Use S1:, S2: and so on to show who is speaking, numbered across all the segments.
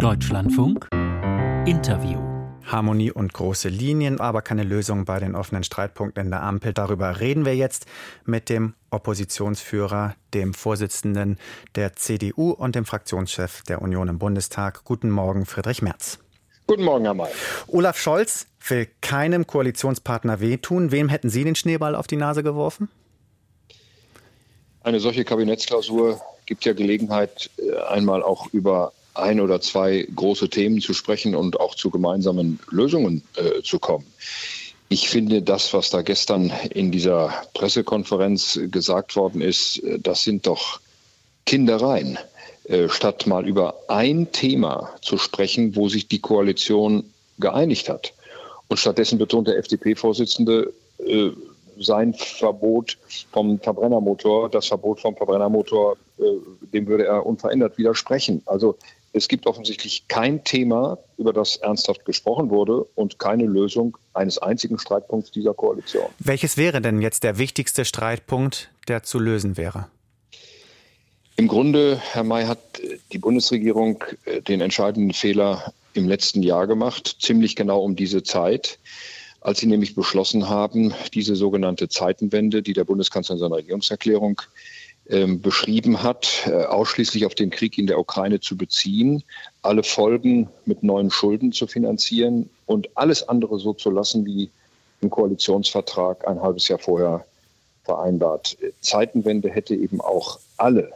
S1: Deutschlandfunk Interview.
S2: Harmonie und große Linien, aber keine Lösung bei den offenen Streitpunkten in der Ampel. Darüber reden wir jetzt mit dem Oppositionsführer, dem Vorsitzenden der CDU und dem Fraktionschef der Union im Bundestag. Guten Morgen, Friedrich Merz.
S3: Guten Morgen, Herr May.
S2: Olaf Scholz will keinem Koalitionspartner wehtun. Wem hätten Sie den Schneeball auf die Nase geworfen?
S3: Eine solche Kabinettsklausur gibt ja Gelegenheit, äh, einmal auch über ein oder zwei große Themen zu sprechen und auch zu gemeinsamen Lösungen äh, zu kommen. Ich finde, das, was da gestern in dieser Pressekonferenz gesagt worden ist, äh, das sind doch Kindereien. Äh, statt mal über ein Thema zu sprechen, wo sich die Koalition geeinigt hat. Und stattdessen betont der FDP-Vorsitzende, äh, sein Verbot vom Verbrennermotor, das Verbot vom Verbrennermotor, äh, dem würde er unverändert widersprechen. Also es gibt offensichtlich kein Thema, über das ernsthaft gesprochen wurde und keine Lösung eines einzigen Streitpunkts dieser Koalition.
S2: Welches wäre denn jetzt der wichtigste Streitpunkt, der zu lösen wäre?
S3: Im Grunde, Herr May, hat die Bundesregierung äh, den entscheidenden Fehler im letzten Jahr gemacht, ziemlich genau um diese Zeit, als sie nämlich beschlossen haben, diese sogenannte Zeitenwende, die der Bundeskanzler in seiner Regierungserklärung ähm, beschrieben hat, äh, ausschließlich auf den Krieg in der Ukraine zu beziehen, alle Folgen mit neuen Schulden zu finanzieren und alles andere so zu lassen, wie im Koalitionsvertrag ein halbes Jahr vorher vereinbart. Zeitenwende hätte eben auch alle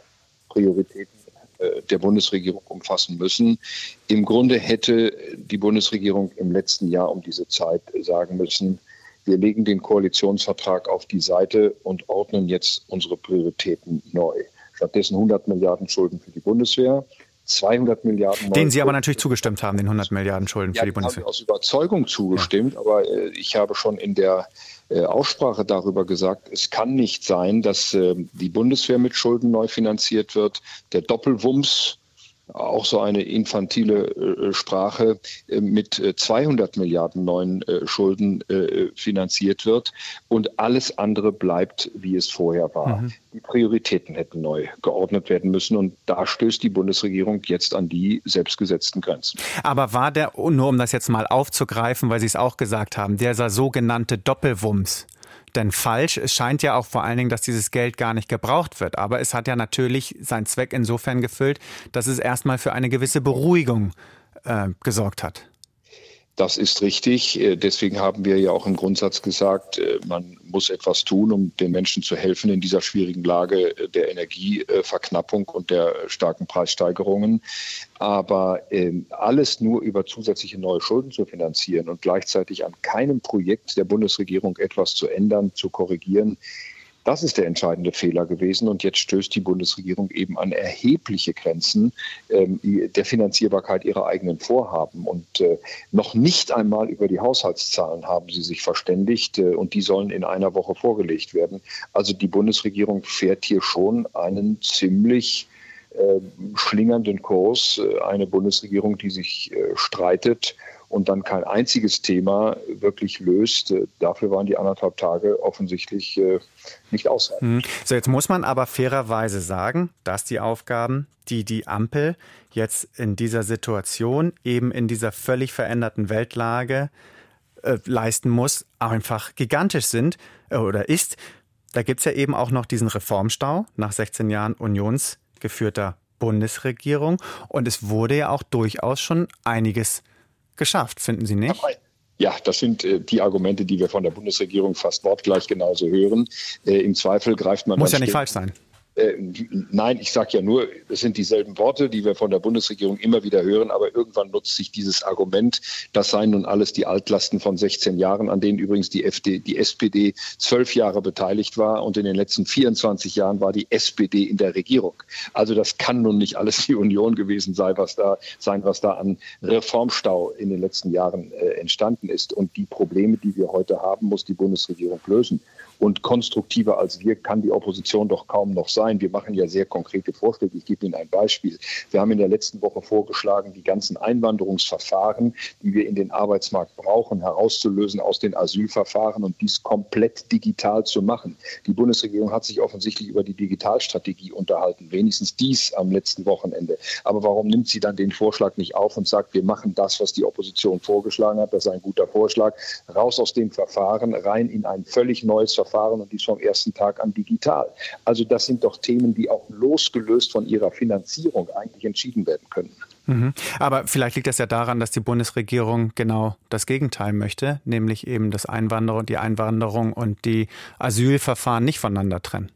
S3: Prioritäten äh, der Bundesregierung umfassen müssen. Im Grunde hätte die Bundesregierung im letzten Jahr um diese Zeit sagen müssen, wir legen den Koalitionsvertrag auf die Seite und ordnen jetzt unsere Prioritäten neu. Stattdessen 100 Milliarden Schulden für die Bundeswehr, 200 Milliarden.
S2: Den Sie aber natürlich zugestimmt haben, den 100 Milliarden Schulden
S3: ja,
S2: für die Bundeswehr.
S3: Habe ich aus Überzeugung zugestimmt, ja. aber äh, ich habe schon in der äh, Aussprache darüber gesagt, es kann nicht sein, dass äh, die Bundeswehr mit Schulden neu finanziert wird, der Doppelwumms auch so eine infantile äh, Sprache äh, mit 200 äh, Milliarden neuen äh, Schulden äh, finanziert wird und alles andere bleibt, wie es vorher war. Mhm. Die Prioritäten hätten neu geordnet werden müssen und da stößt die Bundesregierung jetzt an die selbstgesetzten Grenzen.
S2: Aber war der, nur um das jetzt mal aufzugreifen, weil Sie es auch gesagt haben, dieser sogenannte Doppelwumms, denn falsch? Es scheint ja auch vor allen Dingen, dass dieses Geld gar nicht gebraucht wird. Aber es hat ja natürlich seinen Zweck insofern gefüllt, dass es erstmal für eine gewisse Beruhigung äh, gesorgt hat.
S3: Das ist richtig. Äh, deswegen haben wir ja auch im Grundsatz gesagt, äh, man muss etwas tun, um den Menschen zu helfen in dieser schwierigen Lage äh, der Energieverknappung und der starken Preissteigerungen. Aber ähm, alles nur über zusätzliche neue Schulden zu finanzieren und gleichzeitig an keinem Projekt der Bundesregierung etwas zu ändern, zu korrigieren, das ist der entscheidende Fehler gewesen. Und jetzt stößt die Bundesregierung eben an erhebliche Grenzen ähm, der Finanzierbarkeit ihrer eigenen Vorhaben. Und äh, noch nicht einmal über die Haushaltszahlen haben sie sich verständigt. Äh, und die sollen in einer Woche vorgelegt werden. Also die Bundesregierung fährt hier schon einen ziemlich äh, schlingernden Kurs. Äh, eine Bundesregierung, die sich äh, streitet und dann kein einziges Thema wirklich löst. Äh, dafür waren die anderthalb Tage offensichtlich äh, nicht ausreichend.
S2: Hm. So, jetzt muss man aber fairerweise sagen, dass die Aufgaben, die die Ampel jetzt in dieser Situation, eben in dieser völlig veränderten Weltlage äh, leisten muss, einfach gigantisch sind äh, oder ist. Da gibt es ja eben auch noch diesen Reformstau nach 16 Jahren unionsgeführter Bundesregierung. Und es wurde ja auch durchaus schon einiges geschafft, finden Sie nicht?
S3: Ja, das sind äh, die Argumente, die wir von der Bundesregierung fast wortgleich genauso hören. Äh, Im Zweifel greift man.
S2: Muss ja nicht falsch sein.
S3: Äh, nein, ich sage ja nur, es sind dieselben Worte, die wir von der Bundesregierung immer wieder hören, aber irgendwann nutzt sich dieses Argument, das seien nun alles die Altlasten von 16 Jahren, an denen übrigens die, FD, die SPD zwölf Jahre beteiligt war und in den letzten 24 Jahren war die SPD in der Regierung. Also das kann nun nicht alles die Union gewesen sein, was da, sein, was da an Reformstau in den letzten Jahren äh, entstanden ist. Und die Probleme, die wir heute haben, muss die Bundesregierung lösen. Und konstruktiver als wir kann die Opposition doch kaum noch sein. Wir machen ja sehr konkrete Vorschläge. Ich gebe Ihnen ein Beispiel. Wir haben in der letzten Woche vorgeschlagen, die ganzen Einwanderungsverfahren, die wir in den Arbeitsmarkt brauchen, herauszulösen aus den Asylverfahren und dies komplett digital zu machen. Die Bundesregierung hat sich offensichtlich über die Digitalstrategie unterhalten, wenigstens dies am letzten Wochenende. Aber warum nimmt sie dann den Vorschlag nicht auf und sagt, wir machen das, was die Opposition vorgeschlagen hat? Das ist ein guter Vorschlag. Raus aus dem Verfahren, rein in ein völlig neues Verfahren und dies vom ersten Tag an digital. Also das sind doch Themen, die auch losgelöst von ihrer Finanzierung eigentlich entschieden werden können.
S2: Mhm. Aber vielleicht liegt das ja daran, dass die Bundesregierung genau das Gegenteil möchte, nämlich eben das Einwanderung, die Einwanderung und die Asylverfahren nicht voneinander trennen.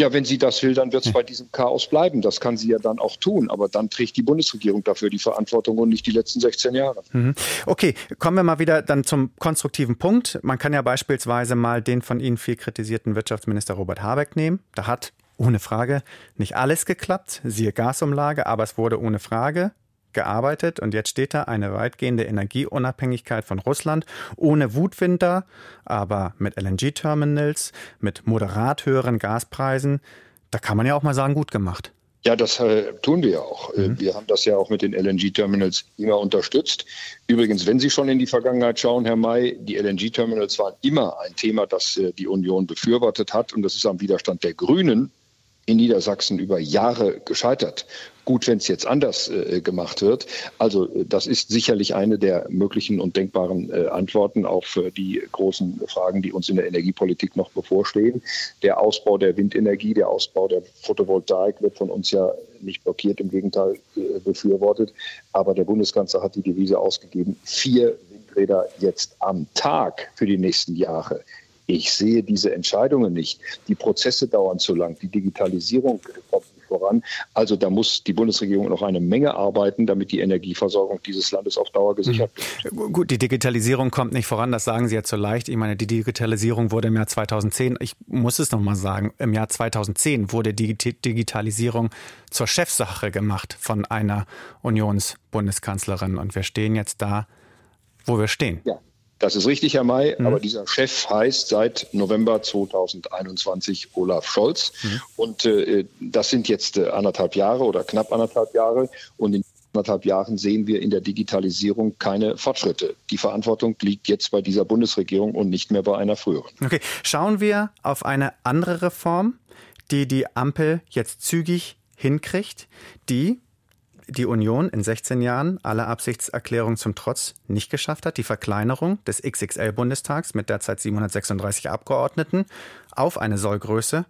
S3: Ja, wenn sie das will, dann wird es bei diesem Chaos bleiben. Das kann sie ja dann auch tun. Aber dann trägt die Bundesregierung dafür die Verantwortung und nicht die letzten 16 Jahre.
S2: Mhm. Okay, kommen wir mal wieder dann zum konstruktiven Punkt. Man kann ja beispielsweise mal den von Ihnen viel kritisierten Wirtschaftsminister Robert Habeck nehmen. Da hat ohne Frage nicht alles geklappt, siehe Gasumlage, aber es wurde ohne Frage gearbeitet und jetzt steht da eine weitgehende Energieunabhängigkeit von Russland ohne Wutwinter, aber mit LNG-Terminals, mit moderat höheren Gaspreisen. Da kann man ja auch mal sagen, gut gemacht.
S3: Ja, das äh, tun wir ja auch. Äh, mhm. Wir haben das ja auch mit den LNG-Terminals immer unterstützt. Übrigens, wenn Sie schon in die Vergangenheit schauen, Herr May, die LNG-Terminals waren immer ein Thema, das äh, die Union befürwortet hat. Und das ist am Widerstand der Grünen in Niedersachsen über Jahre gescheitert. Gut, wenn es jetzt anders äh, gemacht wird. Also äh, das ist sicherlich eine der möglichen und denkbaren äh, Antworten auf äh, die großen Fragen, die uns in der Energiepolitik noch bevorstehen. Der Ausbau der Windenergie, der Ausbau der Photovoltaik wird von uns ja nicht blockiert, im Gegenteil äh, befürwortet. Aber der Bundeskanzler hat die Devise ausgegeben, vier Windräder jetzt am Tag für die nächsten Jahre. Ich sehe diese Entscheidungen nicht. Die Prozesse dauern zu lang. Die Digitalisierung kommt nicht voran. Also da muss die Bundesregierung noch eine Menge arbeiten, damit die Energieversorgung dieses Landes auf Dauer gesichert
S2: wird. Mhm. Gut, die Digitalisierung kommt nicht voran. Das sagen Sie jetzt so leicht. Ich meine, die Digitalisierung wurde im Jahr 2010, ich muss es noch mal sagen, im Jahr 2010 wurde die Digitalisierung zur Chefsache gemacht von einer Unionsbundeskanzlerin. Und wir stehen jetzt da, wo wir stehen.
S3: Ja. Das ist richtig, Herr May, mhm. aber dieser Chef heißt seit November 2021 Olaf Scholz. Mhm. Und äh, das sind jetzt äh, anderthalb Jahre oder knapp anderthalb Jahre. Und in anderthalb Jahren sehen wir in der Digitalisierung keine Fortschritte. Die Verantwortung liegt jetzt bei dieser Bundesregierung und nicht mehr bei einer früheren.
S2: Okay, schauen wir auf eine andere Reform, die die Ampel jetzt zügig hinkriegt, die die Union in 16 Jahren alle Absichtserklärungen zum Trotz nicht geschafft hat. Die Verkleinerung des XXL-Bundestags mit derzeit 736 Abgeordneten auf eine Sollgröße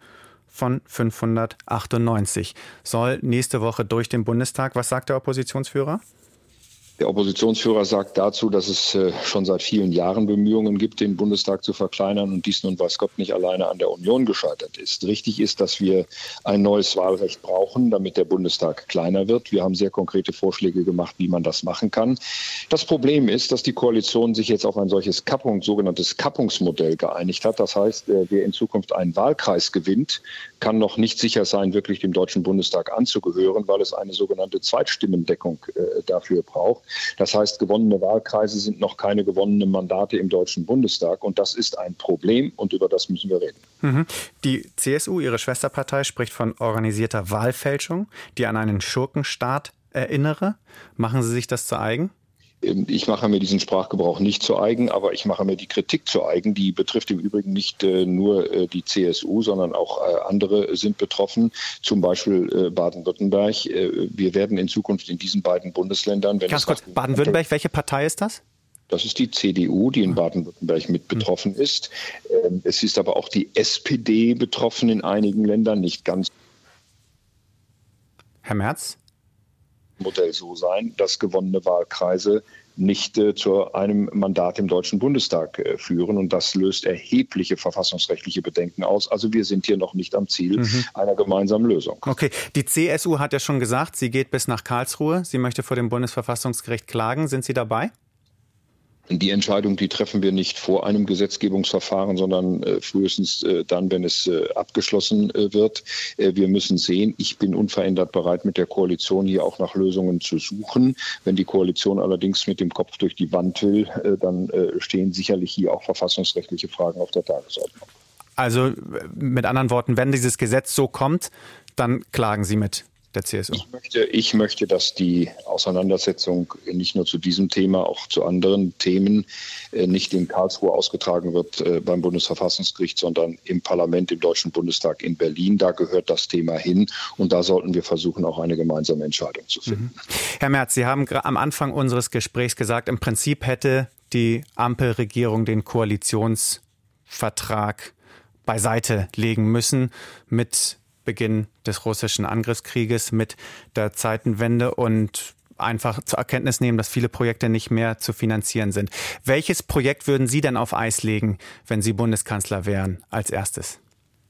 S2: von 598 soll nächste Woche durch den Bundestag. Was sagt der Oppositionsführer?
S3: Der Oppositionsführer sagt dazu, dass es äh, schon seit vielen Jahren Bemühungen gibt, den Bundestag zu verkleinern und dies nun weiß Gott nicht alleine an der Union gescheitert ist. Richtig ist, dass wir ein neues Wahlrecht brauchen, damit der Bundestag kleiner wird. Wir haben sehr konkrete Vorschläge gemacht, wie man das machen kann. Das Problem ist, dass die Koalition sich jetzt auf ein solches Kappung, sogenanntes Kappungsmodell geeinigt hat. Das heißt, äh, wer in Zukunft einen Wahlkreis gewinnt, kann noch nicht sicher sein, wirklich dem Deutschen Bundestag anzugehören, weil es eine sogenannte Zweitstimmendeckung äh, dafür braucht. Das heißt, gewonnene Wahlkreise sind noch keine gewonnenen Mandate im Deutschen Bundestag. Und das ist ein Problem und über das müssen wir reden.
S2: Mhm. Die CSU, ihre Schwesterpartei, spricht von organisierter Wahlfälschung, die an einen Schurkenstaat erinnere. Machen Sie sich das zu eigen?
S3: Ähm, ich mache mir diesen Sprachgebrauch nicht zu eigen, aber ich mache mir die Kritik zu eigen. Die betrifft im Übrigen nicht äh, nur äh, die CSU, sondern auch äh, andere sind betroffen, zum Beispiel Baden-Württemberg. wir werden in Zukunft in diesen beiden Bundesländern,
S2: wenn Ganz kurz, Baden-Württemberg, welche Partei ist das?
S3: Das ist die CDU, die in Baden-Württemberg mit betroffen ist. Ähm, es ist aber auch die SPD betroffen in einigen Ländern, nicht ganz.
S2: Herr Merz?
S3: Modell so sein, dass gewonnene Wahlkreise nicht äh, zu einem Mandat im Deutschen Bundestag äh, führen. Und das löst erhebliche verfassungsrechtliche Bedenken aus. Also wir sind hier noch nicht am Ziel mhm. einer gemeinsamen Lösung.
S2: Okay, die CSU hat ja schon gesagt, sie geht bis nach Karlsruhe. Sie möchte vor dem Bundesverfassungsgericht klagen. Sind Sie dabei?
S3: Die Entscheidung, die treffen wir nicht vor einem Gesetzgebungsverfahren, sondern äh, frühestens äh, dann, wenn es äh, abgeschlossen äh, wird. Äh, wir müssen sehen, ich bin unverändert bereit, mit der Koalition hier auch nach Lösungen zu suchen. Wenn die Koalition allerdings mit dem Kopf durch die Wand will, äh, dann stehen sicherlich hier auch verfassungsrechtliche Fragen auf der Tagesordnung.
S2: Also mit anderen Worten, wenn dieses Gesetz so kommt, dann klagen Sie mit der CSU?
S3: Ich möchte, ich möchte, dass die Auseinandersetzung nicht nur zu diesem Thema, auch zu anderen Themen äh, nicht in Karlsruhe ausgetragen wird äh, beim Bundesverfassungsgericht, sondern im Parlament, im Deutschen Bundestag in Berlin. Da gehört das Thema hin und da sollten wir versuchen, auch eine gemeinsame Entscheidung zu finden. Mhm.
S2: Herr Merz, Sie haben am Anfang unseres Gesprächs gesagt, im Prinzip hätte die Ampelregierung den Koalitionsvertrag beiseite legen müssen mit Beginn des russischen Angriffskrieges, mit der Zeitenwende und einfach zur Erkenntnis nehmen, dass viele Projekte nicht mehr zu finanzieren sind. Welches Projekt würden Sie denn auf Eis legen, wenn Sie Bundeskanzler wären, als erstes?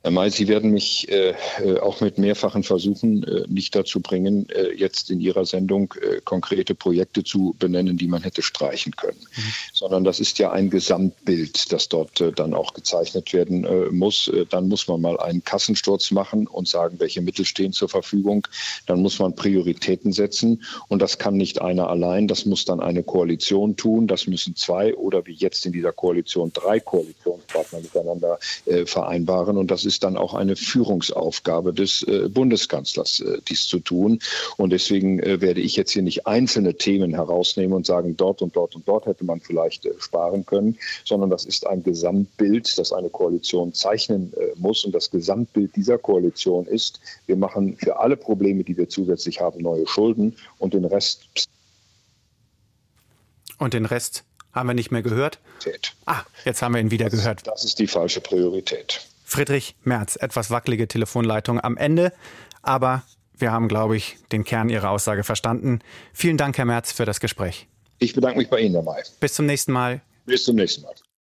S3: Herr May, Sie werden mich äh, äh, auch mit mehrfachen Versuchen äh, nicht dazu bringen, äh, jetzt in Ihrer Sendung äh, konkrete Projekte zu benennen, die man hätte streichen können. Mhm. Sondern das ist ja ein Gesamtbild, das dort äh, dann auch gezeichnet werden muss. dann muss man mal einen Kassensturz machen und sagen, welche Mittel stehen zur Verfügung. Dann muss man Prioritäten setzen. Und das kann nicht einer allein. Das muss dann eine Koalition tun. Das müssen zwei oder wie jetzt in dieser Koalition drei Koalitionspartner miteinander vereinbaren. Und das ist dann auch eine Führungsaufgabe des äh, Bundeskanzlers, äh, dies zu tun. Und deswegen äh, werde ich jetzt hier nicht einzelne Themen herausnehmen und sagen, dort und dort und dort hätte man vielleicht äh, sparen können, sondern das ist ein Gesamtbild, das eine Koalition zeichnen äh, muss. Und das Gesamtbild dieser Koalition ist, wir machen für alle Probleme, die wir zusätzlich haben, neue Schulden und den Rest.
S2: Und den Rest haben wir nicht mehr gehört? Ah, jetzt haben wir ihn wieder gehört.
S3: Das ist die falsche Priorität.
S2: Friedrich Merz. Etwas wackelige Telefonleitung am Ende, aber wir haben, glaube ich, den Kern Ihrer Aussage verstanden. Vielen Dank, Herr Merz, für das Gespräch.
S3: Ich bedanke mich bei Ihnen, Herr May.
S2: Bis zum nächsten Mal.
S3: Bis zum nächsten Mal.